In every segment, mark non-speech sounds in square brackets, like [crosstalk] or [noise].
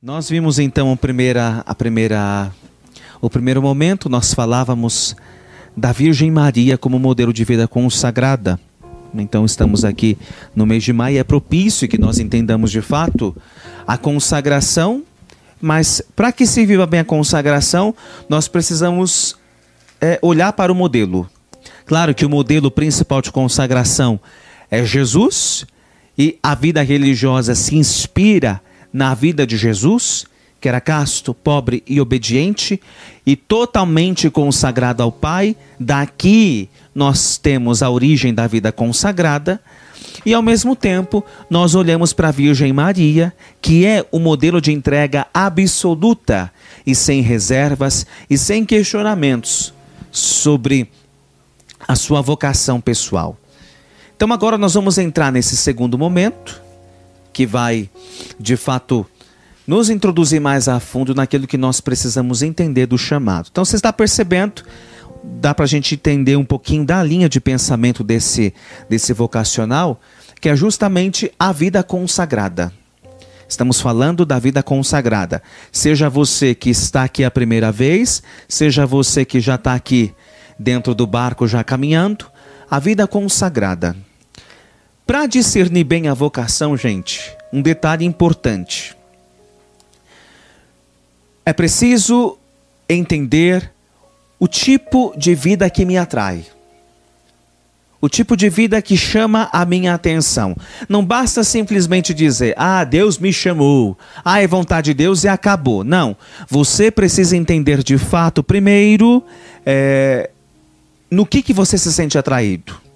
Nós vimos então a primeira, a primeira, o primeiro momento, nós falávamos da Virgem Maria como modelo de vida consagrada. Então estamos aqui no mês de maio, é propício que nós entendamos de fato a consagração, mas para que se viva bem a consagração, nós precisamos é, olhar para o modelo. Claro que o modelo principal de consagração é Jesus e a vida religiosa se inspira na vida de Jesus, que era casto, pobre e obediente, e totalmente consagrado ao Pai. Daqui nós temos a origem da vida consagrada. E ao mesmo tempo, nós olhamos para a Virgem Maria, que é o modelo de entrega absoluta e sem reservas e sem questionamentos sobre a sua vocação pessoal. Então agora nós vamos entrar nesse segundo momento, que vai, de fato, nos introduzir mais a fundo naquilo que nós precisamos entender do chamado. Então, você está percebendo, dá para a gente entender um pouquinho da linha de pensamento desse, desse vocacional, que é justamente a vida consagrada. Estamos falando da vida consagrada. Seja você que está aqui a primeira vez, seja você que já está aqui dentro do barco já caminhando, a vida consagrada. Para discernir bem a vocação, gente, um detalhe importante. É preciso entender o tipo de vida que me atrai. O tipo de vida que chama a minha atenção. Não basta simplesmente dizer, ah, Deus me chamou, ah, é vontade de Deus e acabou. Não. Você precisa entender de fato, primeiro, é, no que, que você se sente atraído.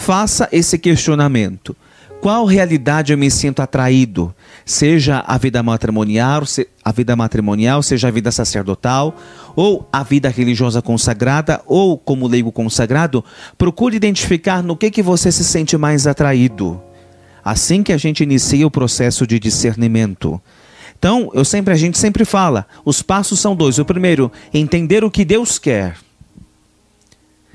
Faça esse questionamento. Qual realidade eu me sinto atraído? Seja a vida matrimonial, a vida matrimonial, seja a vida sacerdotal, ou a vida religiosa consagrada, ou como leigo consagrado, procure identificar no que, que você se sente mais atraído. Assim que a gente inicia o processo de discernimento. Então, eu sempre a gente sempre fala, os passos são dois. O primeiro, entender o que Deus quer.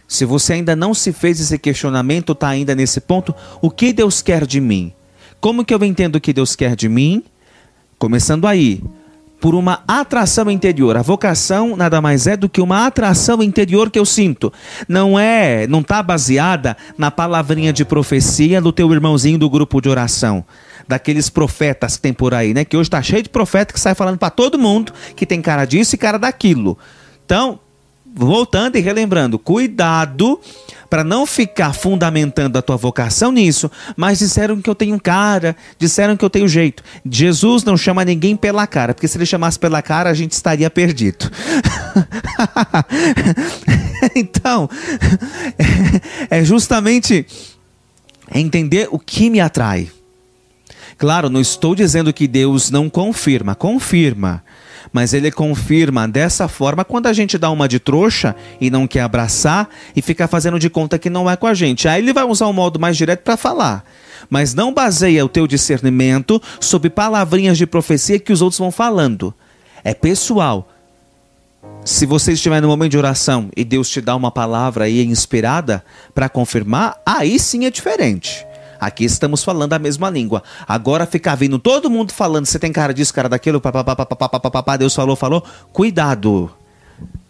Se você ainda não se fez esse questionamento, está ainda nesse ponto, o que Deus quer de mim? Como que eu entendo o que Deus quer de mim? Começando aí, por uma atração interior. A vocação nada mais é do que uma atração interior que eu sinto. Não é, não está baseada na palavrinha de profecia do teu irmãozinho do grupo de oração. Daqueles profetas que tem por aí, né? Que hoje está cheio de profeta que sai falando para todo mundo que tem cara disso e cara daquilo. Então, voltando e relembrando, cuidado para não ficar fundamentando a tua vocação nisso, mas disseram que eu tenho cara, disseram que eu tenho jeito. Jesus não chama ninguém pela cara, porque se ele chamasse pela cara, a gente estaria perdido. [laughs] então, é justamente entender o que me atrai. Claro, não estou dizendo que Deus não confirma, confirma mas ele confirma dessa forma quando a gente dá uma de trouxa e não quer abraçar e fica fazendo de conta que não é com a gente. Aí ele vai usar um modo mais direto para falar. Mas não baseia o teu discernimento sobre palavrinhas de profecia que os outros vão falando. É pessoal. Se você estiver no momento de oração e Deus te dá uma palavra aí inspirada para confirmar, aí sim é diferente. Aqui estamos falando a mesma língua. Agora ficar vindo todo mundo falando, você tem cara disso, cara daquilo, papapá, Deus falou, falou. Cuidado.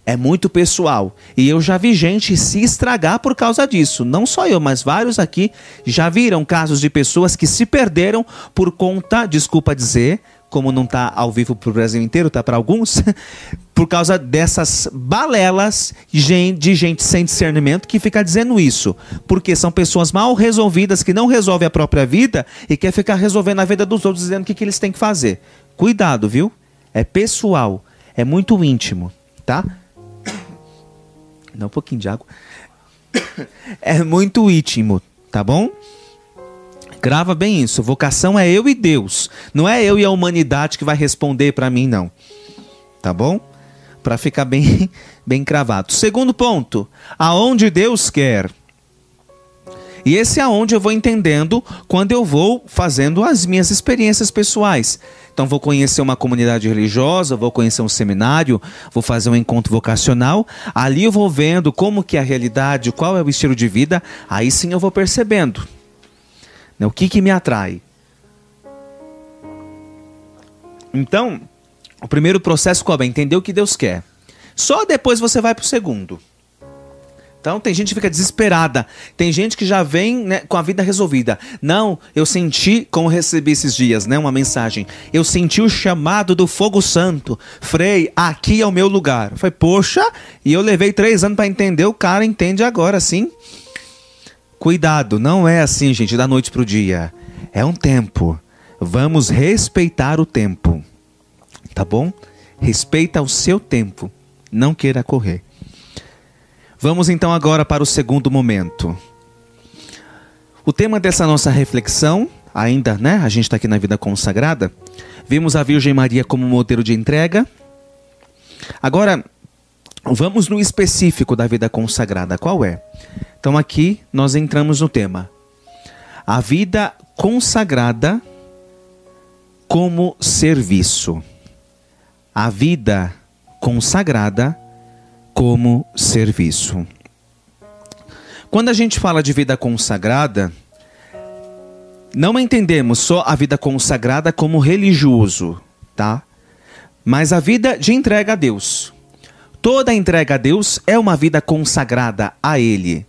É muito pessoal. E eu já vi gente se estragar por causa disso. Não só eu, mas vários aqui já viram casos de pessoas que se perderam por conta, desculpa dizer, como não está ao vivo para o Brasil inteiro, tá para alguns, [laughs] por causa dessas balelas de gente sem discernimento que fica dizendo isso. Porque são pessoas mal resolvidas que não resolvem a própria vida e quer ficar resolvendo a vida dos outros dizendo o que, que eles têm que fazer. Cuidado, viu? É pessoal, é muito íntimo, tá? [coughs] Dá um pouquinho de água. [coughs] É muito íntimo, tá bom? Grava bem isso. Vocação é eu e Deus. Não é eu e a humanidade que vai responder para mim, não. Tá bom? Para ficar bem, [laughs] bem cravado. Segundo ponto. Aonde Deus quer. E esse é aonde eu vou entendendo quando eu vou fazendo as minhas experiências pessoais. Então vou conhecer uma comunidade religiosa, vou conhecer um seminário, vou fazer um encontro vocacional. Ali eu vou vendo como que é a realidade, qual é o estilo de vida. Aí sim eu vou percebendo. Né? O que, que me atrai? Então, o primeiro processo qual é? Entender o que Deus quer. Só depois você vai para o segundo. Então tem gente que fica desesperada. Tem gente que já vem né, com a vida resolvida. Não, eu senti, como recebi esses dias, né, uma mensagem. Eu senti o chamado do fogo santo. Frei, aqui é o meu lugar. Falei, poxa, e eu levei três anos para entender. O cara entende agora, sim. Cuidado, não é assim, gente, da noite pro dia. É um tempo. Vamos respeitar o tempo. Tá bom? Respeita o seu tempo. Não queira correr. Vamos então agora para o segundo momento. O tema dessa nossa reflexão, ainda, né? A gente está aqui na vida consagrada. Vimos a Virgem Maria como modelo de entrega. Agora, vamos no específico da vida consagrada. Qual é? Então aqui nós entramos no tema. A vida consagrada como serviço. A vida consagrada como serviço. Quando a gente fala de vida consagrada, não entendemos só a vida consagrada como religioso, tá? Mas a vida de entrega a Deus. Toda entrega a Deus é uma vida consagrada a Ele.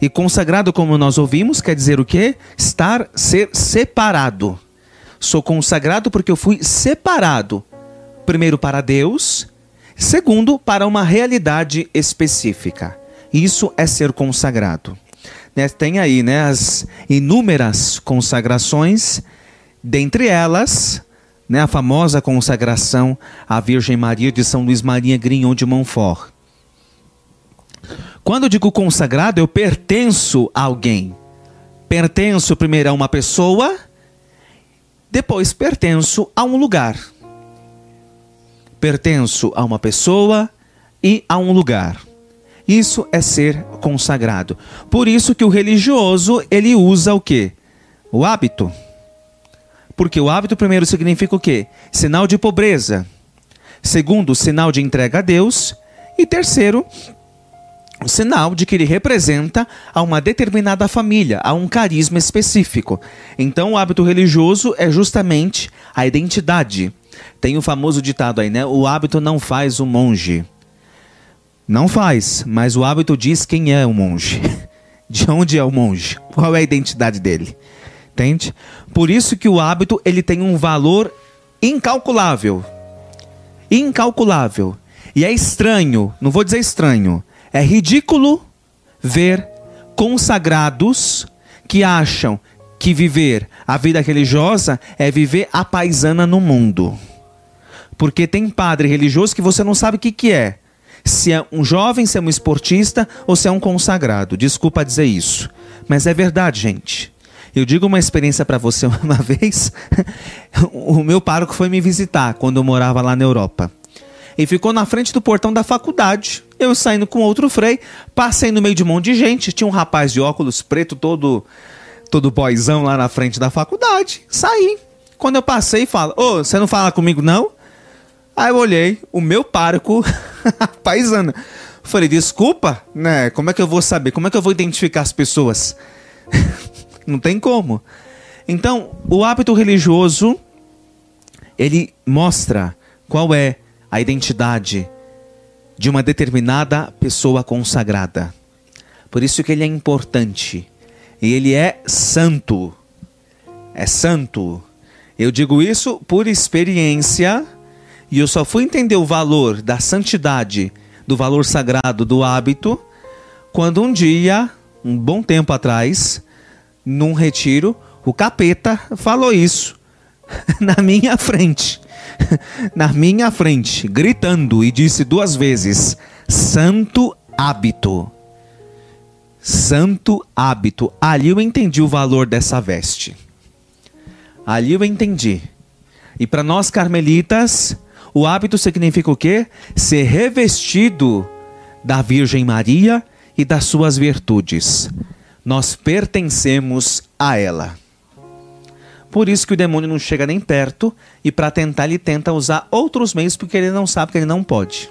E consagrado, como nós ouvimos, quer dizer o quê? Estar, ser separado. Sou consagrado porque eu fui separado. Primeiro para Deus Segundo, para uma realidade específica. Isso é ser consagrado. Né, tem aí né, as inúmeras consagrações, dentre elas, né, a famosa consagração à Virgem Maria de São Luís Maria Grignon de Montfort. Quando eu digo consagrado, eu pertenço a alguém. Pertenço primeiro a uma pessoa, depois pertenço a um lugar pertenço a uma pessoa e a um lugar. Isso é ser consagrado. Por isso que o religioso, ele usa o quê? O hábito. Porque o hábito primeiro significa o quê? Sinal de pobreza. Segundo, sinal de entrega a Deus. E terceiro, o sinal de que ele representa a uma determinada família, a um carisma específico. Então, o hábito religioso é justamente a identidade. Tem o famoso ditado aí, né? O hábito não faz o monge. Não faz, mas o hábito diz quem é o monge. [laughs] De onde é o monge? Qual é a identidade dele? Entende? Por isso que o hábito ele tem um valor incalculável. Incalculável. E é estranho, não vou dizer estranho, é ridículo ver consagrados que acham que viver a vida religiosa é viver a paisana no mundo. Porque tem padre religioso que você não sabe o que, que é. Se é um jovem, se é um esportista ou se é um consagrado. Desculpa dizer isso. Mas é verdade, gente. Eu digo uma experiência para você [laughs] uma vez. o meu pároco foi me visitar quando eu morava lá na Europa. E ficou na frente do portão da faculdade. Eu saindo com outro frei, passei no meio de um monte de gente. Tinha um rapaz de óculos preto, todo todo boizão lá na frente da faculdade. Saí. Quando eu passei, falo: Ô, você não fala comigo não? Aí eu olhei, o meu parco, [laughs] paisana. Falei, desculpa, né? Como é que eu vou saber? Como é que eu vou identificar as pessoas? Não tem como. Então, o hábito religioso, ele mostra qual é a identidade de uma determinada pessoa consagrada. Por isso que ele é importante. E ele é santo. É santo. Eu digo isso por experiência e eu só fui entender o valor da santidade, do valor sagrado do hábito, quando um dia, um bom tempo atrás, num retiro, o capeta falou isso [laughs] na minha frente. [laughs] na minha frente, gritando e disse duas vezes: Santo hábito. Santo hábito. Ali eu entendi o valor dessa veste. Ali eu entendi. E para nós carmelitas, o hábito significa o quê? Ser revestido da Virgem Maria e das suas virtudes. Nós pertencemos a ela. Por isso que o demônio não chega nem perto e para tentar ele tenta usar outros meios porque ele não sabe que ele não pode.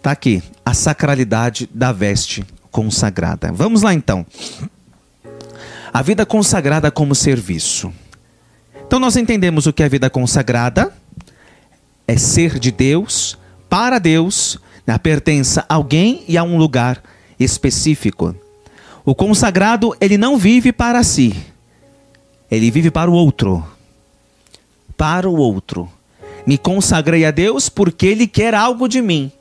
Tá aqui a sacralidade da veste consagrada. Vamos lá então. A vida consagrada como serviço. Então nós entendemos o que é vida consagrada, é ser de Deus, para Deus, né, pertence a alguém e a um lugar específico. O consagrado, ele não vive para si, ele vive para o outro. Para o outro. Me consagrei a Deus porque Ele quer algo de mim.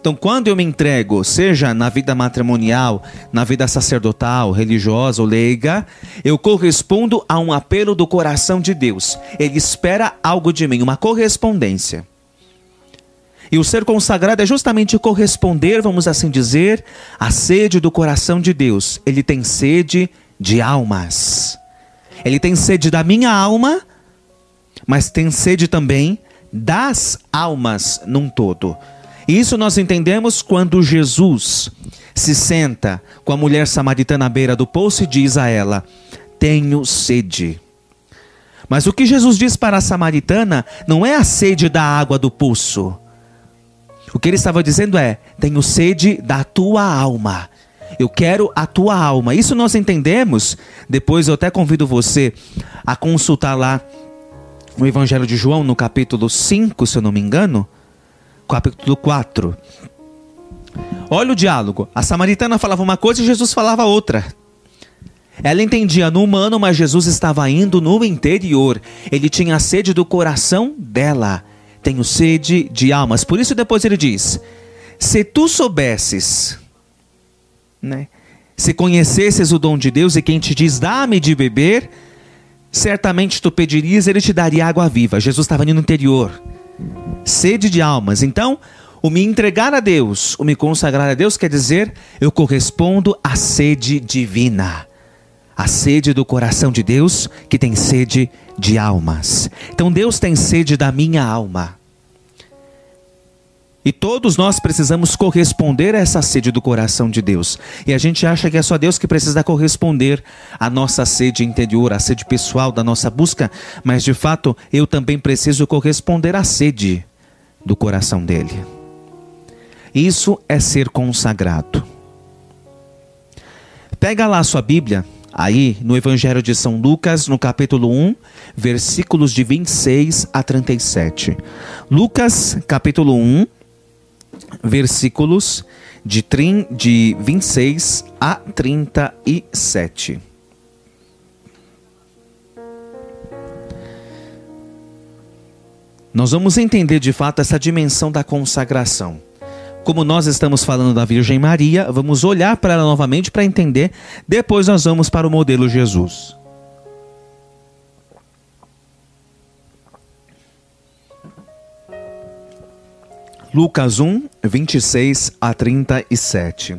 Então, quando eu me entrego, seja na vida matrimonial, na vida sacerdotal, religiosa ou leiga, eu correspondo a um apelo do coração de Deus. Ele espera algo de mim, uma correspondência. E o ser consagrado é justamente corresponder, vamos assim dizer, à sede do coração de Deus. Ele tem sede de almas. Ele tem sede da minha alma, mas tem sede também das almas num todo. Isso nós entendemos quando Jesus se senta com a mulher samaritana à beira do poço e diz a ela: Tenho sede. Mas o que Jesus diz para a samaritana não é a sede da água do poço. O que ele estava dizendo é: Tenho sede da tua alma. Eu quero a tua alma. Isso nós entendemos. Depois eu até convido você a consultar lá no Evangelho de João, no capítulo 5, se eu não me engano capítulo 4. Olha o diálogo. A samaritana falava uma coisa e Jesus falava outra. Ela entendia no humano, mas Jesus estava indo no interior. Ele tinha sede do coração dela. Tenho sede de almas. Por isso depois ele diz: Se tu soubesses, né? Se conhecesses o dom de Deus e quem te diz dá-me de beber, certamente tu pedirias, ele te daria água viva. Jesus estava indo no interior sede de almas. Então, o me entregar a Deus, o me consagrar a Deus, quer dizer, eu correspondo à sede divina. A sede do coração de Deus, que tem sede de almas. Então, Deus tem sede da minha alma. E todos nós precisamos corresponder a essa sede do coração de Deus. E a gente acha que é só Deus que precisa corresponder à nossa sede interior, à sede pessoal da nossa busca, mas de fato eu também preciso corresponder à sede do coração dele. Isso é ser consagrado. Pega lá a sua Bíblia, aí no Evangelho de São Lucas, no capítulo 1, versículos de 26 a 37. Lucas, capítulo 1, versículos de, trin, de 26 a 37. Nós vamos entender de fato essa dimensão da consagração. Como nós estamos falando da Virgem Maria, vamos olhar para ela novamente para entender. Depois nós vamos para o modelo Jesus. Lucas 1, 26 a 37.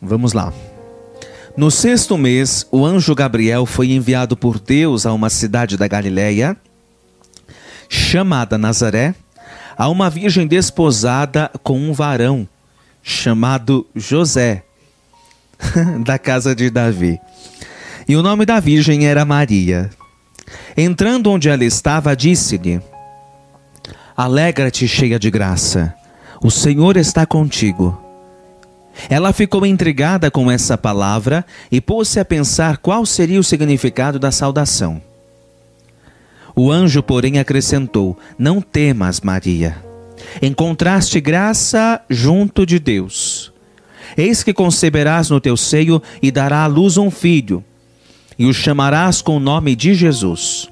Vamos lá. No sexto mês, o anjo Gabriel foi enviado por Deus a uma cidade da Galiléia, chamada Nazaré, a uma virgem desposada com um varão, chamado José, [laughs] da casa de Davi. E o nome da virgem era Maria. Entrando onde ela estava, disse-lhe: Alegra-te, cheia de graça, o Senhor está contigo. Ela ficou intrigada com essa palavra e pôs-se a pensar qual seria o significado da saudação. O anjo, porém, acrescentou: Não temas, Maria. Encontraste graça junto de Deus. Eis que conceberás no teu seio e dará à luz um filho e o chamarás com o nome de Jesus.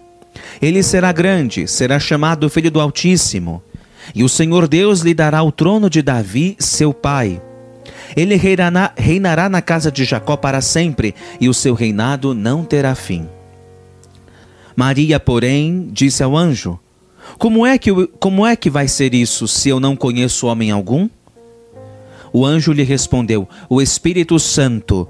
Ele será grande, será chamado Filho do Altíssimo, e o Senhor Deus lhe dará o trono de Davi, seu pai. Ele reinará, reinará na casa de Jacó para sempre, e o seu reinado não terá fim. Maria, porém, disse ao anjo: Como é que, como é que vai ser isso se eu não conheço homem algum? O anjo lhe respondeu: O Espírito Santo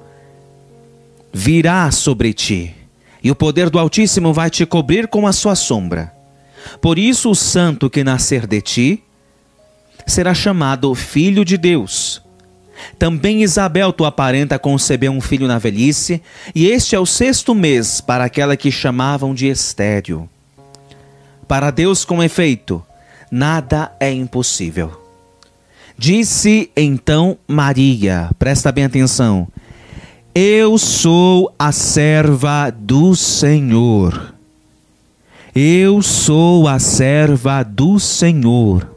virá sobre ti, e o poder do Altíssimo vai te cobrir com a sua sombra. Por isso, o santo que nascer de ti será chamado Filho de Deus. Também Isabel, tua parenta, concebeu um filho na velhice, e este é o sexto mês para aquela que chamavam de estéreo. Para Deus, com efeito, nada é impossível. Disse então Maria, presta bem atenção, Eu sou a serva do Senhor. Eu sou a serva do Senhor.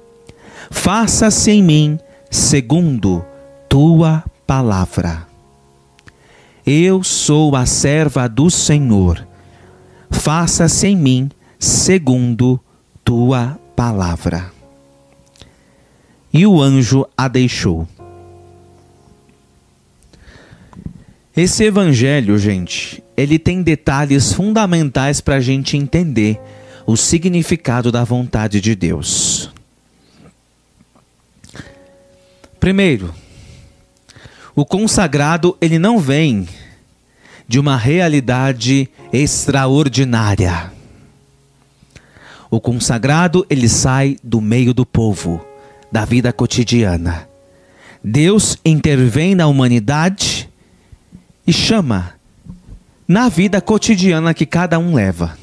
Faça-se em mim segundo tua palavra. Eu sou a serva do Senhor. Faça-se em mim segundo tua palavra. E o anjo a deixou. Esse evangelho, gente, ele tem detalhes fundamentais para a gente entender o significado da vontade de Deus. Primeiro, o consagrado ele não vem de uma realidade extraordinária. O consagrado ele sai do meio do povo, da vida cotidiana. Deus intervém na humanidade e chama na vida cotidiana que cada um leva.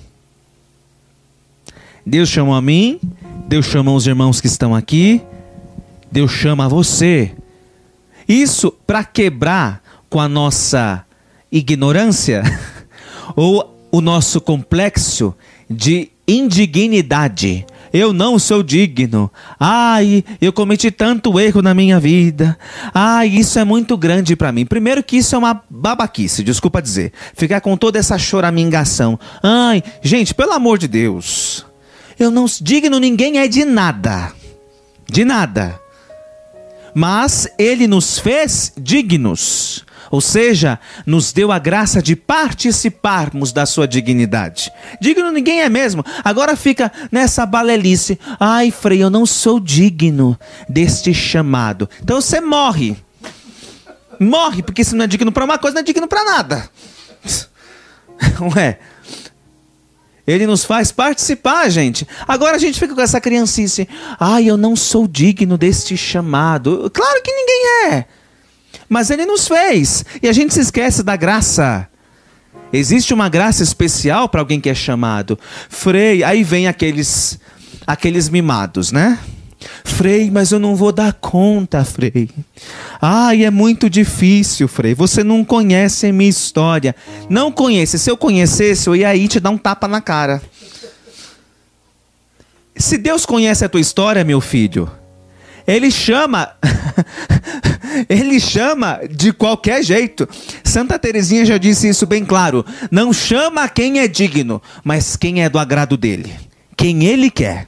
Deus chama a mim, Deus chama os irmãos que estão aqui, Deus chama você. Isso para quebrar com a nossa ignorância [laughs] ou o nosso complexo de indignidade eu não sou digno. Ai, eu cometi tanto erro na minha vida. Ai, isso é muito grande para mim. Primeiro que isso é uma babaquice, desculpa dizer. Ficar com toda essa choramingação. Ai, gente, pelo amor de Deus. Eu não digno ninguém é de nada. De nada. Mas ele nos fez dignos ou seja, nos deu a graça de participarmos da sua dignidade. Digno ninguém é mesmo. Agora fica nessa balelice. Ai, Frei, eu não sou digno deste chamado. Então você morre. Morre, porque se não é digno para uma coisa, não é digno para nada. [laughs] Ué. Ele nos faz participar, gente. Agora a gente fica com essa criancice. Ai, eu não sou digno deste chamado. Claro que ninguém é. Mas ele nos fez. E a gente se esquece da graça. Existe uma graça especial para alguém que é chamado. Frei, aí vem aqueles aqueles mimados, né? Frei, mas eu não vou dar conta, Frei. Ai, é muito difícil, Frei. Você não conhece a minha história. Não conhece. Se eu conhecesse, eu ia aí te dar um tapa na cara. Se Deus conhece a tua história, meu filho, ele chama [laughs] ele chama de qualquer jeito. Santa Teresinha já disse isso bem claro. Não chama quem é digno, mas quem é do agrado dele. Quem ele quer.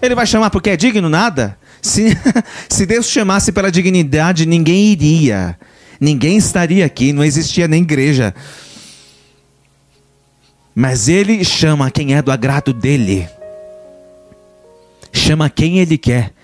Ele vai chamar porque é digno? Nada. Se, [laughs] se Deus chamasse pela dignidade, ninguém iria. Ninguém estaria aqui, não existia nem igreja. Mas ele chama quem é do agrado dele. Chama quem ele quer.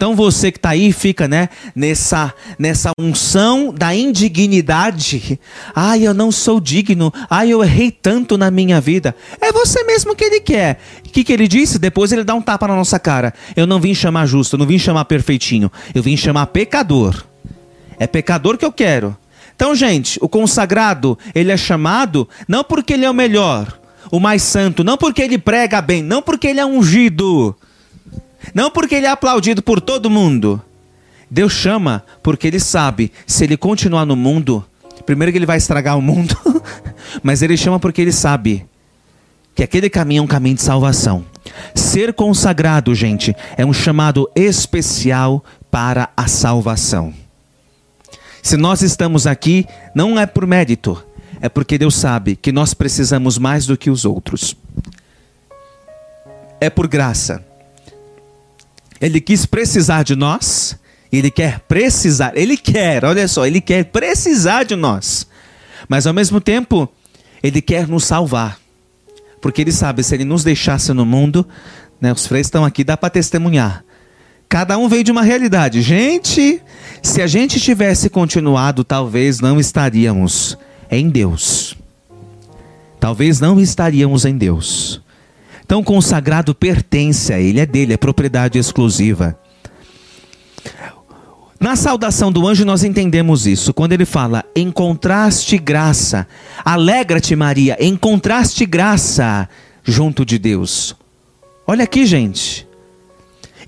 Então você que está aí fica, né, nessa nessa unção da indignidade. Ai, eu não sou digno. Ai, eu errei tanto na minha vida. É você mesmo que ele quer. O que, que ele disse? Depois ele dá um tapa na nossa cara. Eu não vim chamar justo, eu não vim chamar perfeitinho. Eu vim chamar pecador. É pecador que eu quero. Então, gente, o consagrado, ele é chamado não porque ele é o melhor, o mais santo, não porque ele prega bem, não porque ele é ungido não porque ele é aplaudido por todo mundo. Deus chama porque ele sabe, se ele continuar no mundo, primeiro que ele vai estragar o mundo, [laughs] mas ele chama porque ele sabe que aquele caminho é um caminho de salvação. Ser consagrado, gente, é um chamado especial para a salvação. Se nós estamos aqui, não é por mérito, é porque Deus sabe que nós precisamos mais do que os outros. É por graça. Ele quis precisar de nós, ele quer precisar, ele quer, olha só, ele quer precisar de nós. Mas ao mesmo tempo, ele quer nos salvar. Porque ele sabe, se ele nos deixasse no mundo, né, os freios estão aqui, dá para testemunhar. Cada um veio de uma realidade. Gente, se a gente tivesse continuado, talvez não estaríamos em Deus. Talvez não estaríamos em Deus. Então, consagrado pertence a ele, é dele, é propriedade exclusiva. Na saudação do anjo nós entendemos isso. Quando ele fala, encontraste graça, alegra-te Maria, encontraste graça junto de Deus. Olha aqui, gente.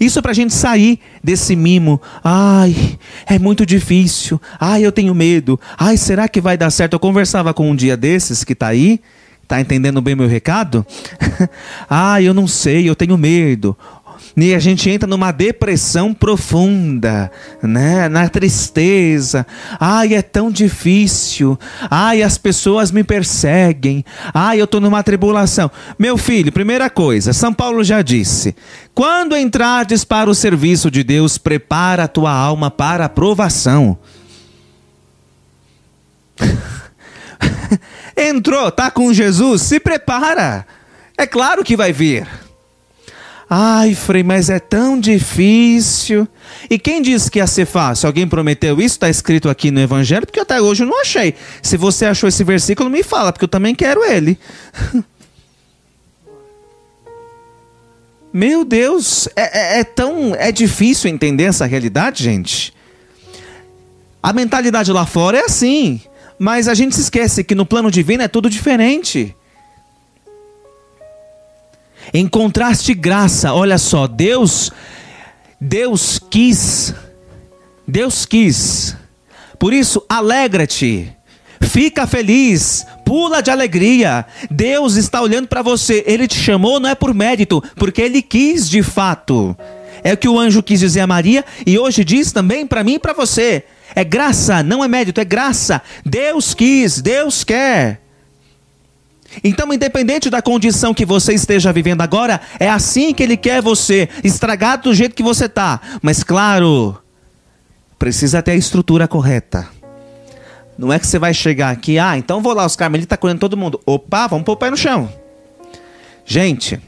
Isso é para a gente sair desse mimo. Ai, é muito difícil. Ai, eu tenho medo. Ai, será que vai dar certo? Eu conversava com um dia desses que está aí. Tá entendendo bem meu recado? [laughs] ah, eu não sei, eu tenho medo. E a gente entra numa depressão profunda, né? Na tristeza. Ai, é tão difícil. Ai, as pessoas me perseguem. Ai, eu estou numa tribulação. Meu filho, primeira coisa, São Paulo já disse: quando entrares para o serviço de Deus, prepara a tua alma para a provação. [laughs] Entrou, tá com Jesus, se prepara. É claro que vai vir. Ai, Frei, mas é tão difícil. E quem disse que ia ser fácil? Alguém prometeu isso? Está escrito aqui no Evangelho? Porque até hoje eu não achei. Se você achou esse versículo, me fala, porque eu também quero ele. [laughs] Meu Deus, é, é, é, tão. É difícil entender essa realidade, gente. A mentalidade lá fora é assim. Mas a gente se esquece que no plano divino é tudo diferente. Encontraste graça, olha só, Deus, Deus quis, Deus quis. Por isso, alegra-te, fica feliz, pula de alegria. Deus está olhando para você, Ele te chamou não é por mérito, porque Ele quis de fato. É o que o anjo quis dizer a Maria e hoje diz também para mim e para você. É graça, não é mérito, é graça. Deus quis, Deus quer. Então, independente da condição que você esteja vivendo agora, é assim que Ele quer você, estragado do jeito que você está. Mas, claro, precisa ter a estrutura correta. Não é que você vai chegar aqui, ah, então vou lá, os carmelitas tá colhendo todo mundo. Opa, vamos pôr o pé no chão. Gente,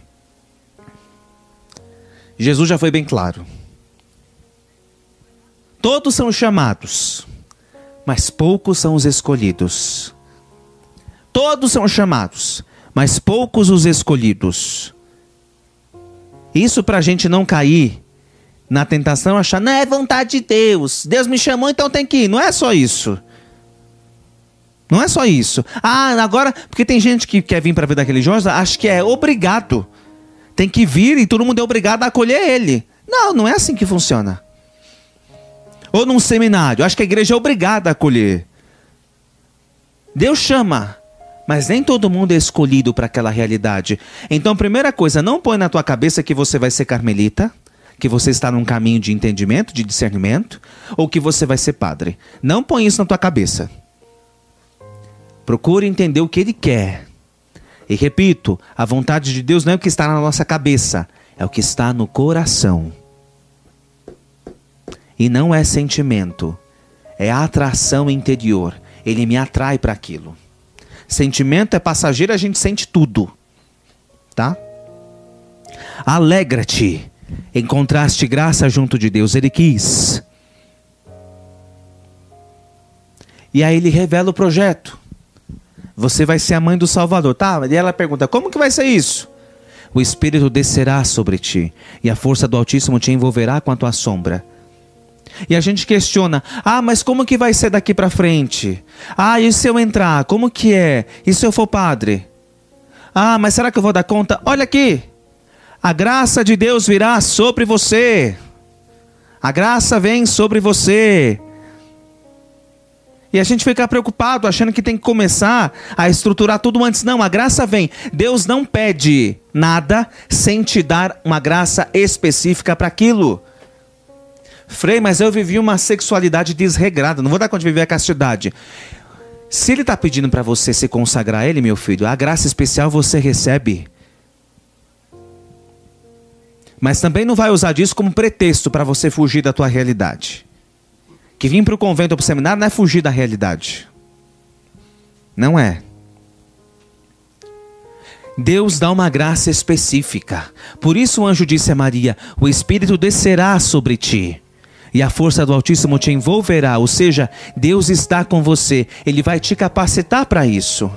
Jesus já foi bem claro. Todos são chamados, mas poucos são os escolhidos. Todos são chamados, mas poucos os escolhidos. Isso para a gente não cair na tentação, achar, não é vontade de Deus. Deus me chamou, então tem que ir. Não é só isso. Não é só isso. Ah, agora, porque tem gente que quer vir para a vida religiosa, acha que é obrigado. Tem que vir e todo mundo é obrigado a acolher ele. Não, não é assim que funciona. Ou num seminário, acho que a igreja é obrigada a acolher. Deus chama, mas nem todo mundo é escolhido para aquela realidade. Então, primeira coisa, não põe na tua cabeça que você vai ser carmelita, que você está num caminho de entendimento, de discernimento, ou que você vai ser padre. Não põe isso na tua cabeça. Procure entender o que ele quer. E repito, a vontade de Deus não é o que está na nossa cabeça, é o que está no coração. E não é sentimento, é atração interior. Ele me atrai para aquilo. Sentimento é passageiro, a gente sente tudo. Tá? Alegra-te. Encontraste graça junto de Deus, ele quis. E aí ele revela o projeto. Você vai ser a mãe do Salvador, tá? E ela pergunta: "Como que vai ser isso?" O Espírito descerá sobre ti, e a força do Altíssimo te envolverá com a tua sombra. E a gente questiona: "Ah, mas como que vai ser daqui para frente? Ah, e se eu entrar? Como que é? E se eu for padre? Ah, mas será que eu vou dar conta? Olha aqui. A graça de Deus virá sobre você. A graça vem sobre você. E a gente fica preocupado, achando que tem que começar a estruturar tudo antes. Não, a graça vem. Deus não pede nada sem te dar uma graça específica para aquilo. Frei, mas eu vivi uma sexualidade desregrada, não vou dar conta de viver a castidade. Se ele está pedindo para você se consagrar a ele, meu filho, a graça especial você recebe. Mas também não vai usar disso como pretexto para você fugir da tua realidade. Que vir para o convento ou para o seminário não é fugir da realidade. Não é. Deus dá uma graça específica. Por isso o anjo disse a Maria: O Espírito descerá sobre ti e a força do Altíssimo te envolverá, ou seja, Deus está com você, Ele vai te capacitar para isso.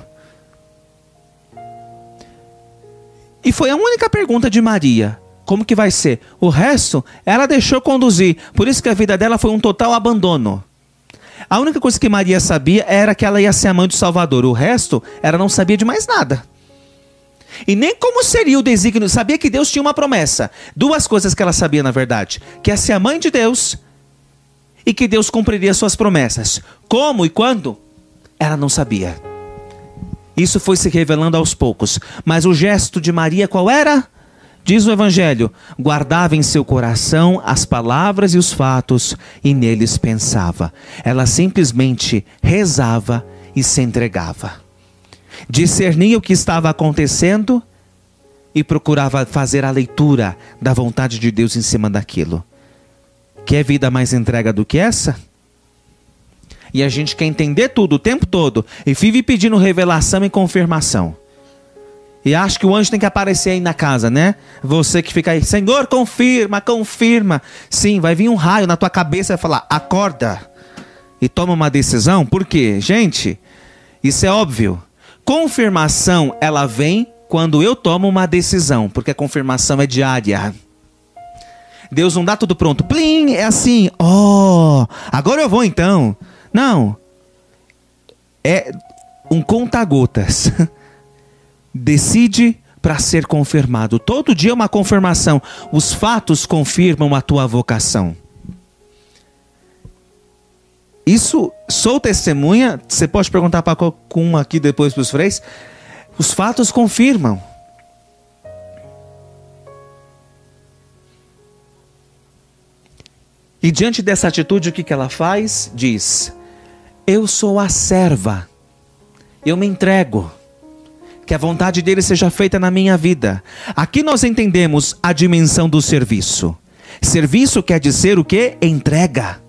E foi a única pergunta de Maria. Como que vai ser? O resto, ela deixou conduzir. Por isso que a vida dela foi um total abandono. A única coisa que Maria sabia era que ela ia ser a mãe do Salvador. O resto, ela não sabia de mais nada. E nem como seria o desígnio. Sabia que Deus tinha uma promessa. Duas coisas que ela sabia, na verdade: que ia ser a mãe de Deus e que Deus cumpriria suas promessas. Como e quando? Ela não sabia. Isso foi se revelando aos poucos. Mas o gesto de Maria qual era? Diz o Evangelho: guardava em seu coração as palavras e os fatos e neles pensava. Ela simplesmente rezava e se entregava discernia o que estava acontecendo e procurava fazer a leitura da vontade de Deus em cima daquilo. Quer vida mais entrega do que essa? E a gente quer entender tudo o tempo todo e vive pedindo revelação e confirmação. E acha que o anjo tem que aparecer aí na casa, né? Você que fica aí, Senhor, confirma, confirma. Sim, vai vir um raio na tua cabeça e vai falar, acorda e toma uma decisão. Por quê? Gente, isso é óbvio. Confirmação, ela vem quando eu tomo uma decisão, porque a confirmação é diária. Deus não dá tudo pronto. Plim, é assim. Oh, agora eu vou então. Não. É um conta-gotas. [laughs] Decide para ser confirmado. Todo dia é uma confirmação. Os fatos confirmam a tua vocação. Isso, sou testemunha, você pode perguntar para qualquer um aqui depois para os freis. Os fatos confirmam. E diante dessa atitude, o que, que ela faz? Diz: Eu sou a serva, eu me entrego, que a vontade dele seja feita na minha vida. Aqui nós entendemos a dimensão do serviço. Serviço quer dizer o que? Entrega.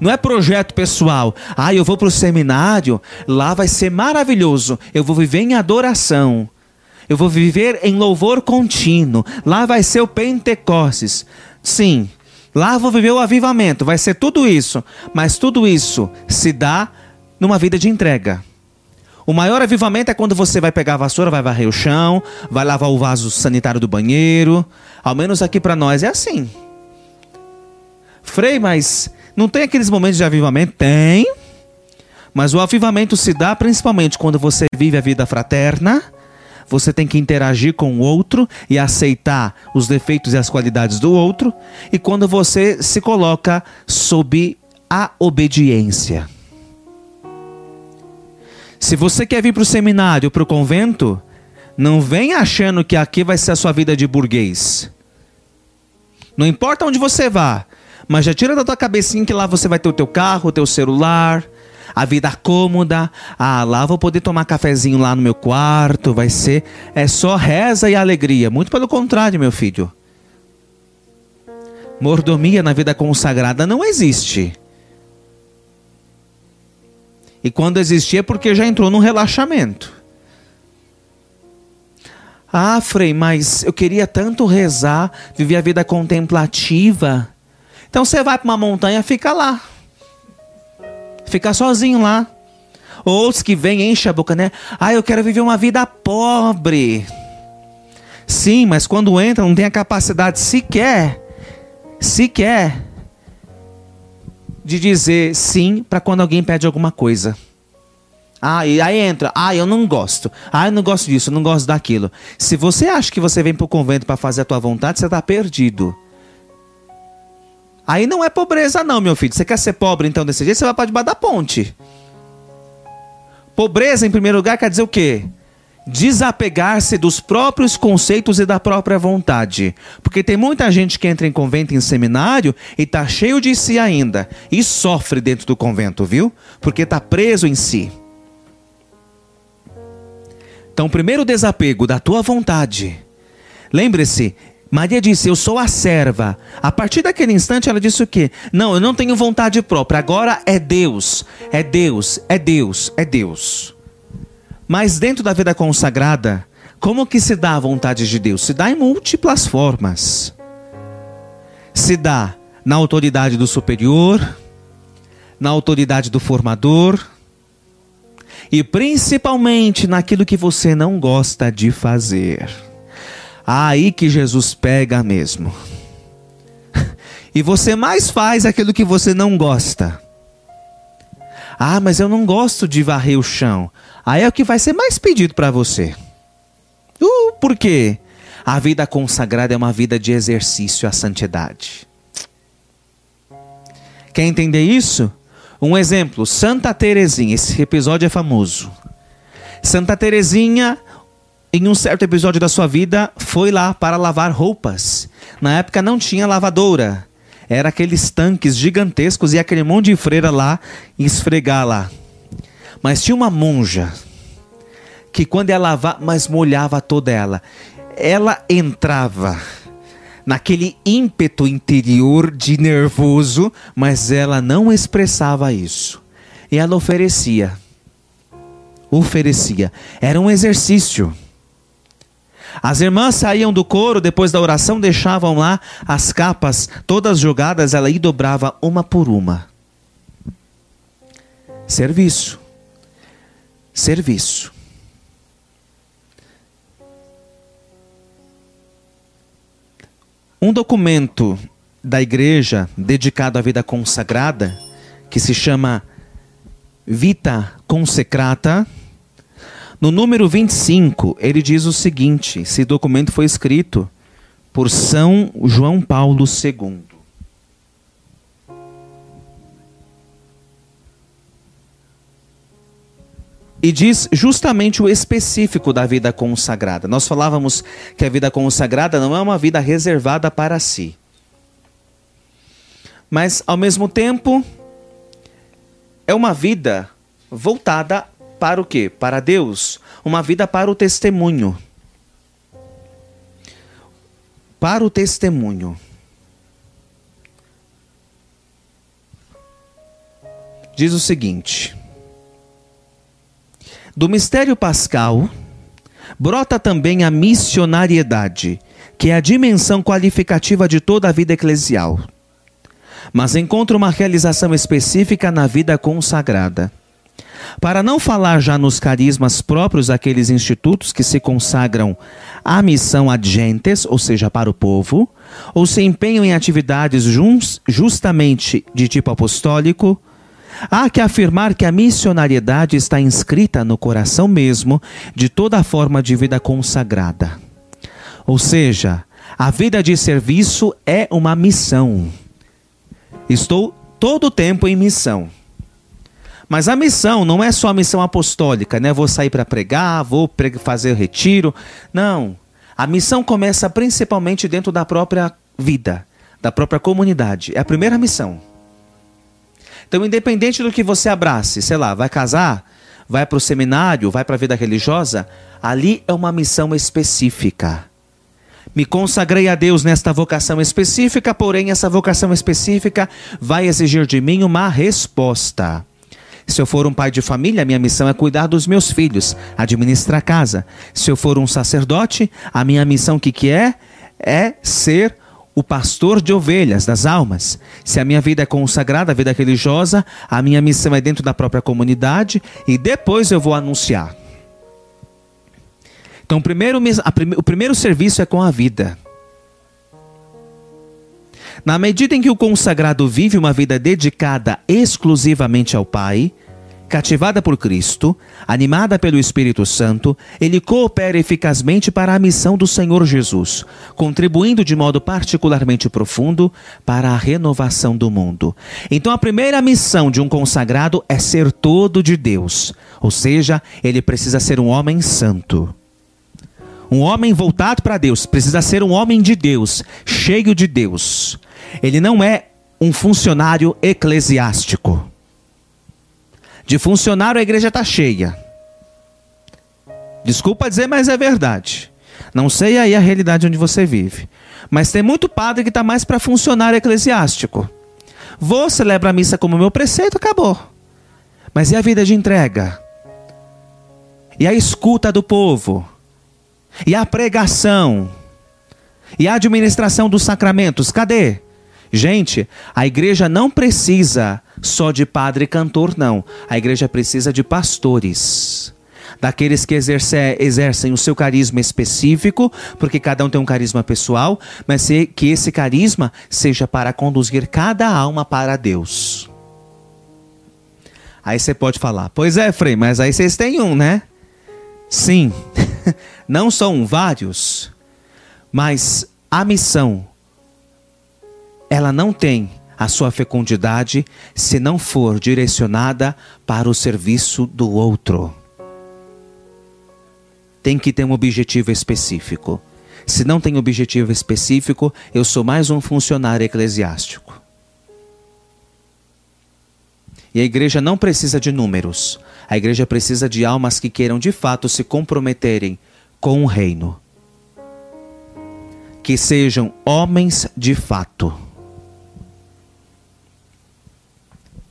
Não é projeto pessoal. Ah, eu vou para o seminário, lá vai ser maravilhoso. Eu vou viver em adoração. Eu vou viver em louvor contínuo. Lá vai ser o Pentecostes. Sim, lá vou viver o avivamento. Vai ser tudo isso. Mas tudo isso se dá numa vida de entrega. O maior avivamento é quando você vai pegar a vassoura, vai varrer o chão, vai lavar o vaso sanitário do banheiro. Ao menos aqui para nós é assim. Frei, mas não tem aqueles momentos de avivamento? Tem. Mas o avivamento se dá principalmente quando você vive a vida fraterna. Você tem que interagir com o outro e aceitar os defeitos e as qualidades do outro. E quando você se coloca sob a obediência. Se você quer vir para o seminário, para o convento, não vem achando que aqui vai ser a sua vida de burguês. Não importa onde você vá, mas já tira da tua cabecinha que lá você vai ter o teu carro, o teu celular, a vida cômoda. Ah, lá vou poder tomar cafezinho lá no meu quarto, vai ser é só reza e alegria. Muito pelo contrário, meu filho. Mordomia na vida consagrada não existe. E quando existir é porque já entrou num relaxamento. Ah, Frei, mas eu queria tanto rezar, viver a vida contemplativa. Então você vai para uma montanha, fica lá. Fica sozinho lá. Outros que vêm, enchem a boca, né? Ah, eu quero viver uma vida pobre. Sim, mas quando entra, não tem a capacidade sequer, sequer, de dizer sim para quando alguém pede alguma coisa. Ah, e aí entra. Ah, eu não gosto. Ah, eu não gosto disso, eu não gosto daquilo. Se você acha que você vem para o convento para fazer a tua vontade, você está perdido. Aí não é pobreza, não, meu filho. Você quer ser pobre então desse jeito? Você vai para debaixo da ponte. Pobreza, em primeiro lugar, quer dizer o quê? Desapegar-se dos próprios conceitos e da própria vontade. Porque tem muita gente que entra em convento, em seminário, e tá cheio de si ainda. E sofre dentro do convento, viu? Porque tá preso em si. Então, primeiro desapego da tua vontade. Lembre-se, Maria disse: Eu sou a serva. A partir daquele instante, ela disse o quê? Não, eu não tenho vontade própria. Agora é Deus. É Deus, é Deus, é Deus. Mas dentro da vida consagrada, como que se dá a vontade de Deus? Se dá em múltiplas formas. Se dá na autoridade do superior, na autoridade do formador e principalmente naquilo que você não gosta de fazer. Aí que Jesus pega mesmo. [laughs] E você mais faz aquilo que você não gosta. Ah, mas eu não gosto de varrer o chão. Aí é o que vai ser mais pedido para você. Uh, por quê? A vida consagrada é uma vida de exercício à santidade. Quer entender isso? Um exemplo, Santa Terezinha, esse episódio é famoso. Santa Terezinha, em um certo episódio da sua vida, foi lá para lavar roupas. Na época não tinha lavadora. Era aqueles tanques gigantescos e aquele monte de freira lá esfregar lá. Mas tinha uma monja que quando ela lavava, mas molhava toda ela. Ela entrava naquele ímpeto interior de nervoso, mas ela não expressava isso. E ela oferecia. Oferecia. Era um exercício. As irmãs saíam do coro depois da oração, deixavam lá as capas todas jogadas, ela ia dobrava uma por uma. Serviço. Serviço. Um documento da igreja dedicado à vida consagrada, que se chama Vita Consecrata, no número 25, ele diz o seguinte: esse documento foi escrito por São João Paulo II. e diz justamente o específico da vida consagrada. Nós falávamos que a vida consagrada não é uma vida reservada para si. Mas, ao mesmo tempo, é uma vida voltada para o quê? Para Deus. Uma vida para o testemunho. Para o testemunho. Diz o seguinte. Do mistério pascal brota também a missionariedade, que é a dimensão qualificativa de toda a vida eclesial. Mas encontra uma realização específica na vida consagrada. Para não falar já nos carismas próprios daqueles institutos que se consagram à missão ad gentes, ou seja, para o povo, ou se empenham em atividades justamente de tipo apostólico, Há que afirmar que a missionariedade está inscrita no coração mesmo de toda forma de vida consagrada. Ou seja, a vida de serviço é uma missão. Estou todo o tempo em missão. Mas a missão não é só a missão apostólica, né? Vou sair para pregar, vou fazer retiro. Não. A missão começa principalmente dentro da própria vida, da própria comunidade. É a primeira missão. Então, independente do que você abrace, sei lá, vai casar, vai para o seminário, vai para a vida religiosa, ali é uma missão específica. Me consagrei a Deus nesta vocação específica, porém, essa vocação específica vai exigir de mim uma resposta. Se eu for um pai de família, minha missão é cuidar dos meus filhos, administrar a casa. Se eu for um sacerdote, a minha missão que, que é? É ser o pastor de ovelhas, das almas. Se a minha vida é consagrada, a vida religiosa, a minha missão é dentro da própria comunidade e depois eu vou anunciar. Então, o primeiro, o primeiro serviço é com a vida. Na medida em que o consagrado vive uma vida dedicada exclusivamente ao Pai, cativada por Cristo, animada pelo Espírito Santo, ele coopera eficazmente para a missão do Senhor Jesus, contribuindo de modo particularmente profundo para a renovação do mundo. Então, a primeira missão de um consagrado é ser todo de Deus, ou seja, ele precisa ser um homem santo. Um homem voltado para Deus precisa ser um homem de Deus, cheio de Deus. Ele não é um funcionário eclesiástico. De funcionário, a igreja está cheia. Desculpa dizer, mas é verdade. Não sei aí a realidade onde você vive. Mas tem muito padre que está mais para funcionário eclesiástico. Vou celebrar a missa como meu preceito, acabou. Mas e a vida de entrega? E a escuta do povo? E a pregação? E a administração dos sacramentos? Cadê? Gente, a igreja não precisa só de padre cantor, não. A igreja precisa de pastores. Daqueles que exerce, exercem o seu carisma específico, porque cada um tem um carisma pessoal, mas que esse carisma seja para conduzir cada alma para Deus. Aí você pode falar: Pois é, Frei, mas aí vocês têm um, né? Sim, [laughs] não são vários, mas a missão, ela não tem a sua fecundidade se não for direcionada para o serviço do outro. Tem que ter um objetivo específico. Se não tem objetivo específico, eu sou mais um funcionário eclesiástico. E a igreja não precisa de números. A igreja precisa de almas que queiram de fato se comprometerem com o reino. Que sejam homens de fato.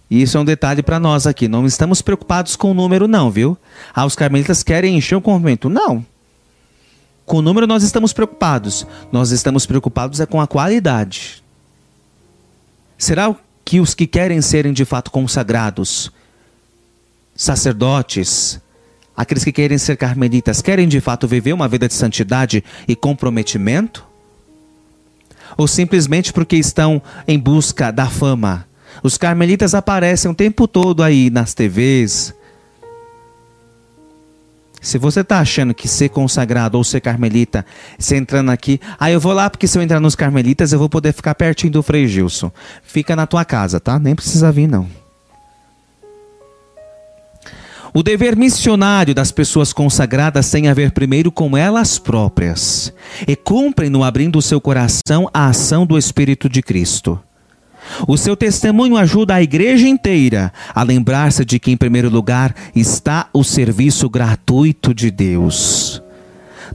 E isso é um detalhe para nós aqui. Não estamos preocupados com o número, não, viu? Ah, os carmelitas querem encher o convento. Não. Com o número nós estamos preocupados. Nós estamos preocupados é com a qualidade. Será que os que querem serem de fato consagrados, sacerdotes, aqueles que querem ser carmelitas, querem de fato viver uma vida de santidade e comprometimento? Ou simplesmente porque estão em busca da fama? Os carmelitas aparecem o tempo todo aí nas TVs, se você está achando que ser consagrado ou ser carmelita, você entrando aqui, ah, eu vou lá porque se eu entrar nos carmelitas eu vou poder ficar pertinho do Frei Gilson. Fica na tua casa, tá? Nem precisa vir, não. O dever missionário das pessoas consagradas tem a ver primeiro com elas próprias e cumprem no abrindo o seu coração a ação do Espírito de Cristo. O seu testemunho ajuda a igreja inteira a lembrar-se de que, em primeiro lugar, está o serviço gratuito de Deus.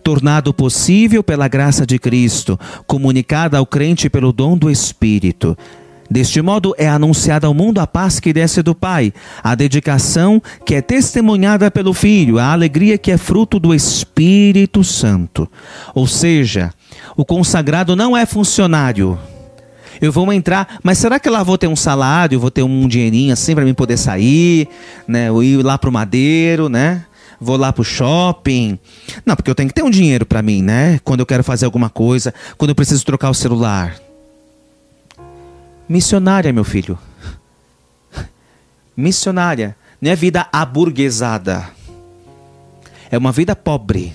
Tornado possível pela graça de Cristo, comunicada ao crente pelo dom do Espírito. Deste modo é anunciada ao mundo a paz que desce do Pai, a dedicação que é testemunhada pelo Filho, a alegria que é fruto do Espírito Santo. Ou seja, o consagrado não é funcionário, eu vou entrar, mas será que lá vou ter um salário, vou ter um dinheirinho assim para mim poder sair, né? Eu ir lá pro Madeiro, né? Vou lá pro shopping. Não, porque eu tenho que ter um dinheiro para mim, né? Quando eu quero fazer alguma coisa, quando eu preciso trocar o celular. Missionária, meu filho. Missionária. Não é vida aburguesada. É uma vida pobre.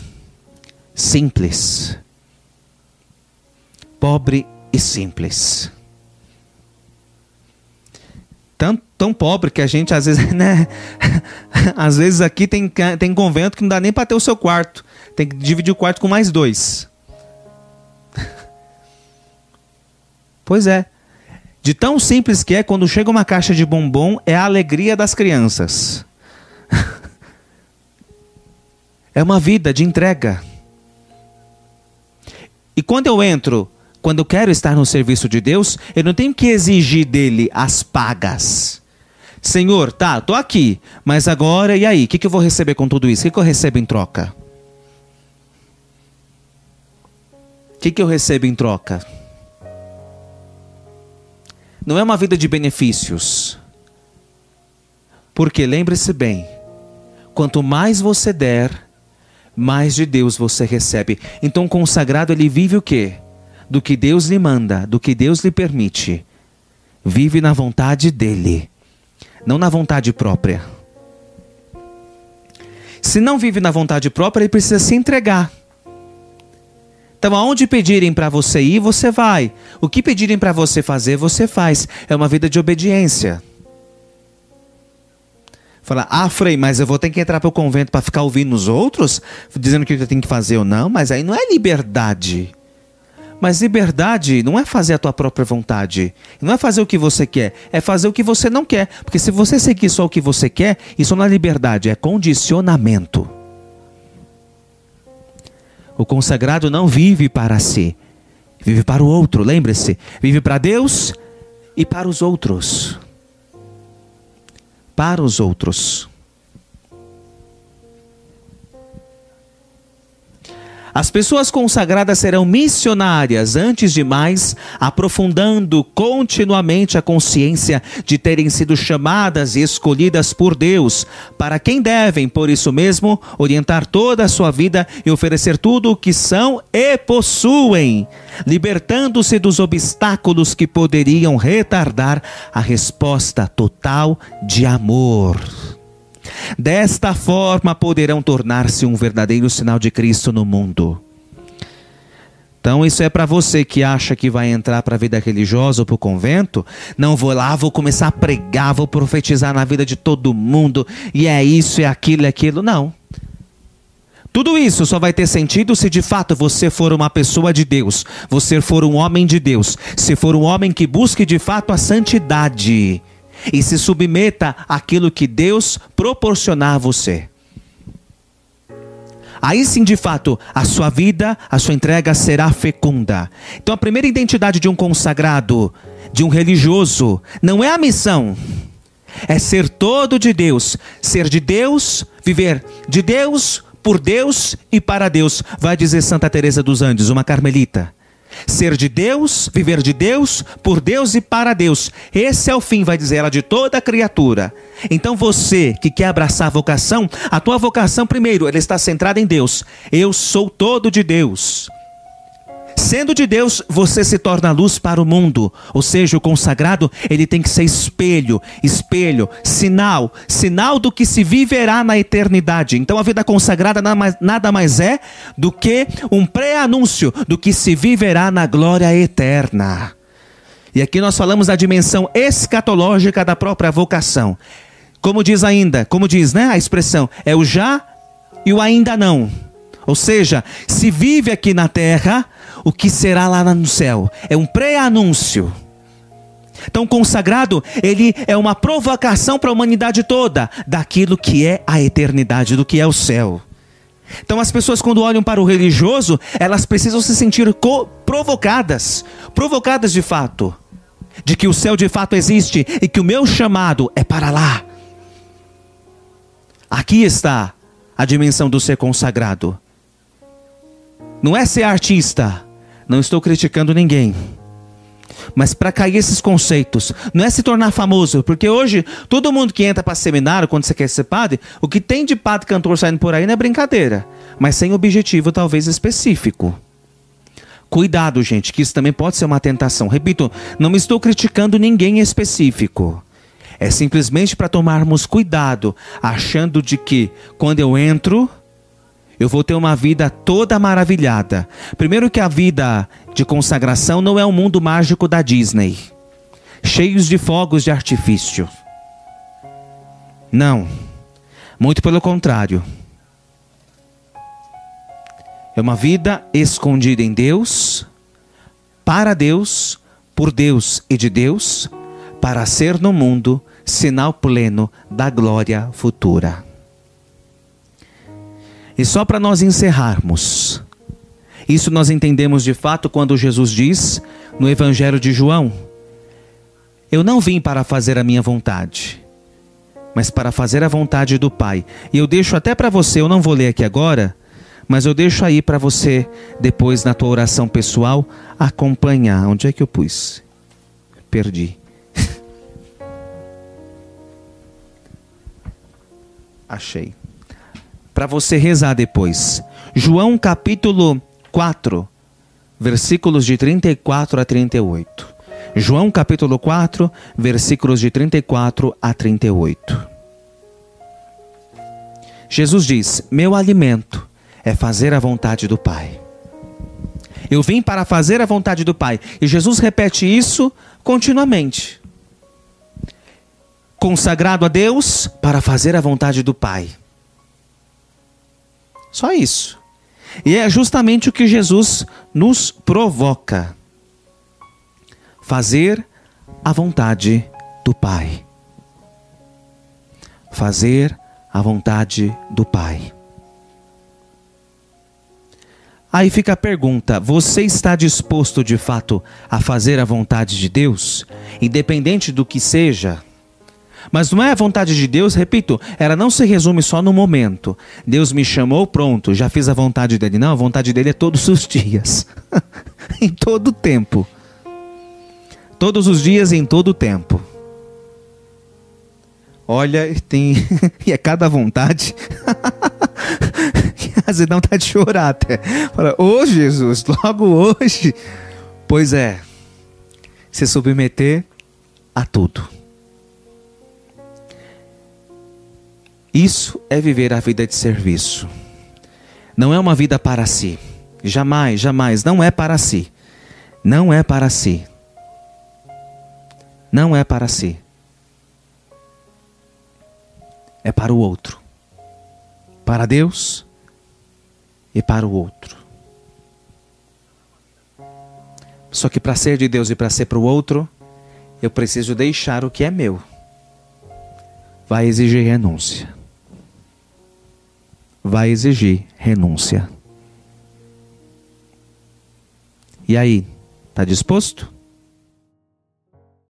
Simples. Pobre e simples. Tão, tão pobre que a gente às vezes, [laughs] né? às vezes aqui tem, tem convento que não dá nem para ter o seu quarto. Tem que dividir o quarto com mais dois. [laughs] pois é. De tão simples que é, quando chega uma caixa de bombom, é a alegria das crianças. [laughs] é uma vida de entrega. E quando eu entro quando eu quero estar no serviço de Deus, eu não tenho que exigir dele as pagas. Senhor, tá, tô aqui, mas agora e aí? O que, que eu vou receber com tudo isso? O que, que eu recebo em troca? O que, que eu recebo em troca? Não é uma vida de benefícios. Porque lembre-se bem: quanto mais você der, mais de Deus você recebe. Então, consagrado ele vive o quê? Do que Deus lhe manda, do que Deus lhe permite. Vive na vontade dele, não na vontade própria. Se não vive na vontade própria, ele precisa se entregar. Então, aonde pedirem para você ir, você vai. O que pedirem para você fazer, você faz. É uma vida de obediência. Falar, ah, Frei, mas eu vou ter que entrar para o convento para ficar ouvindo os outros, dizendo o que eu tenho que fazer ou não, mas aí não é liberdade. Mas liberdade não é fazer a tua própria vontade. Não é fazer o que você quer. É fazer o que você não quer. Porque se você seguir só o que você quer, isso não é liberdade, é condicionamento. O consagrado não vive para si, vive para o outro. Lembre-se: vive para Deus e para os outros. Para os outros. As pessoas consagradas serão missionárias, antes de mais, aprofundando continuamente a consciência de terem sido chamadas e escolhidas por Deus, para quem devem, por isso mesmo, orientar toda a sua vida e oferecer tudo o que são e possuem, libertando-se dos obstáculos que poderiam retardar a resposta total de amor. Desta forma poderão tornar-se um verdadeiro sinal de Cristo no mundo. Então, isso é para você que acha que vai entrar para a vida religiosa ou para o convento. Não vou lá, vou começar a pregar, vou profetizar na vida de todo mundo, e é isso, é aquilo, é aquilo. Não. Tudo isso só vai ter sentido se de fato você for uma pessoa de Deus, você for um homem de Deus, se for um homem que busque de fato a santidade e se submeta àquilo que Deus proporcionar a você. Aí sim, de fato, a sua vida, a sua entrega será fecunda. Então, a primeira identidade de um consagrado, de um religioso, não é a missão, é ser todo de Deus, ser de Deus, viver de Deus, por Deus e para Deus, vai dizer Santa Teresa dos Andes, uma carmelita. Ser de Deus, viver de Deus, por Deus e para Deus. Esse é o fim, vai dizer ela, de toda criatura. Então você que quer abraçar a vocação, a tua vocação primeiro, ela está centrada em Deus. Eu sou todo de Deus. Sendo de Deus, você se torna luz para o mundo. Ou seja, o consagrado, ele tem que ser espelho, espelho, sinal, sinal do que se viverá na eternidade. Então a vida consagrada nada mais é do que um pré-anúncio do que se viverá na glória eterna. E aqui nós falamos da dimensão escatológica da própria vocação. Como diz ainda, como diz, né, a expressão, é o já e o ainda não. Ou seja, se vive aqui na terra, o que será lá no céu. É um pré-anúncio. Então, consagrado, ele é uma provocação para a humanidade toda daquilo que é a eternidade, do que é o céu. Então, as pessoas, quando olham para o religioso, elas precisam se sentir provocadas provocadas de fato de que o céu de fato existe e que o meu chamado é para lá. Aqui está a dimensão do ser consagrado. Não é ser artista. Não estou criticando ninguém. Mas para cair esses conceitos, não é se tornar famoso, porque hoje todo mundo que entra para seminário, quando você quer ser padre, o que tem de padre cantor saindo por aí não é brincadeira, mas sem objetivo talvez específico. Cuidado, gente, que isso também pode ser uma tentação. Repito, não estou criticando ninguém específico. É simplesmente para tomarmos cuidado, achando de que quando eu entro, eu vou ter uma vida toda maravilhada. Primeiro que a vida de consagração não é um mundo mágico da Disney, cheios de fogos de artifício. Não. Muito pelo contrário. É uma vida escondida em Deus, para Deus, por Deus e de Deus, para ser no mundo sinal pleno da glória futura. E só para nós encerrarmos, isso nós entendemos de fato quando Jesus diz no Evangelho de João: Eu não vim para fazer a minha vontade, mas para fazer a vontade do Pai. E eu deixo até para você, eu não vou ler aqui agora, mas eu deixo aí para você, depois na tua oração pessoal, acompanhar. Onde é que eu pus? Perdi. [laughs] Achei para você rezar depois. João capítulo 4, versículos de 34 a 38. João capítulo 4, versículos de 34 a 38. Jesus diz: Meu alimento é fazer a vontade do Pai. Eu vim para fazer a vontade do Pai. E Jesus repete isso continuamente. Consagrado a Deus para fazer a vontade do Pai. Só isso. E é justamente o que Jesus nos provoca: fazer a vontade do Pai. Fazer a vontade do Pai. Aí fica a pergunta: você está disposto de fato a fazer a vontade de Deus, independente do que seja? Mas não é a vontade de Deus, repito, ela não se resume só no momento. Deus me chamou, pronto, já fiz a vontade dele. Não, a vontade dele é todos os dias. [laughs] em todo tempo. Todos os dias, em todo tempo. Olha, tem. [laughs] e é cada vontade. [laughs] Às vezes dá de chorar até. Fala, ô oh, Jesus, logo hoje. Pois é. Se submeter a tudo. Isso é viver a vida de serviço. Não é uma vida para si. Jamais, jamais. Não é para si. Não é para si. Não é para si. É para o outro. Para Deus e para o outro. Só que para ser de Deus e para ser para o outro, eu preciso deixar o que é meu. Vai exigir renúncia. Vai exigir renúncia. E aí, está disposto?